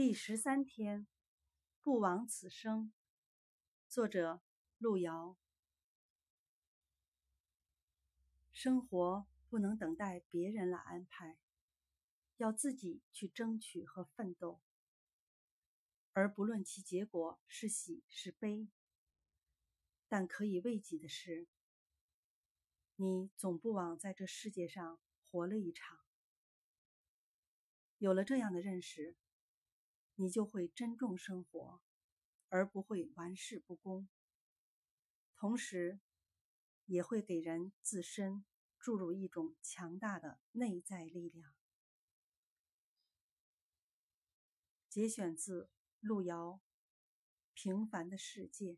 第十三天，不枉此生。作者：路遥。生活不能等待别人来安排，要自己去争取和奋斗。而不论其结果是喜是悲，但可以慰藉的是，你总不枉在这世界上活了一场。有了这样的认识。你就会珍重生活，而不会玩世不恭。同时，也会给人自身注入一种强大的内在力量。节选自路遥《平凡的世界》。